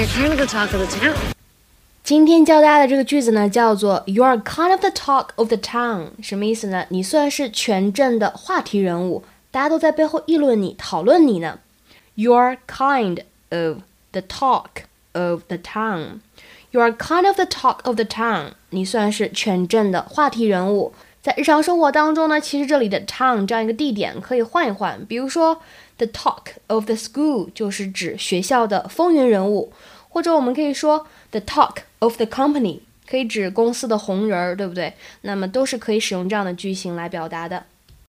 You're kind of the talk of the town. 今天教大家的这个句子呢，叫做 "You are kind of the talk of the town"，什么意思呢？你算是全镇的话题人物，大家都在背后议论你、讨论你呢。You are kind of the talk of the town. You are kind of the talk of the town. 你算是全镇的话题人物。 在日常生活当中呢，其实这里的 town 这样一个地点可以换一换，比如说 the talk of the school 就是指学校的风云人物，或者我们可以说 the talk of the company 可以指公司的红人儿，对不对？那么都是可以使用这样的句型来表达的。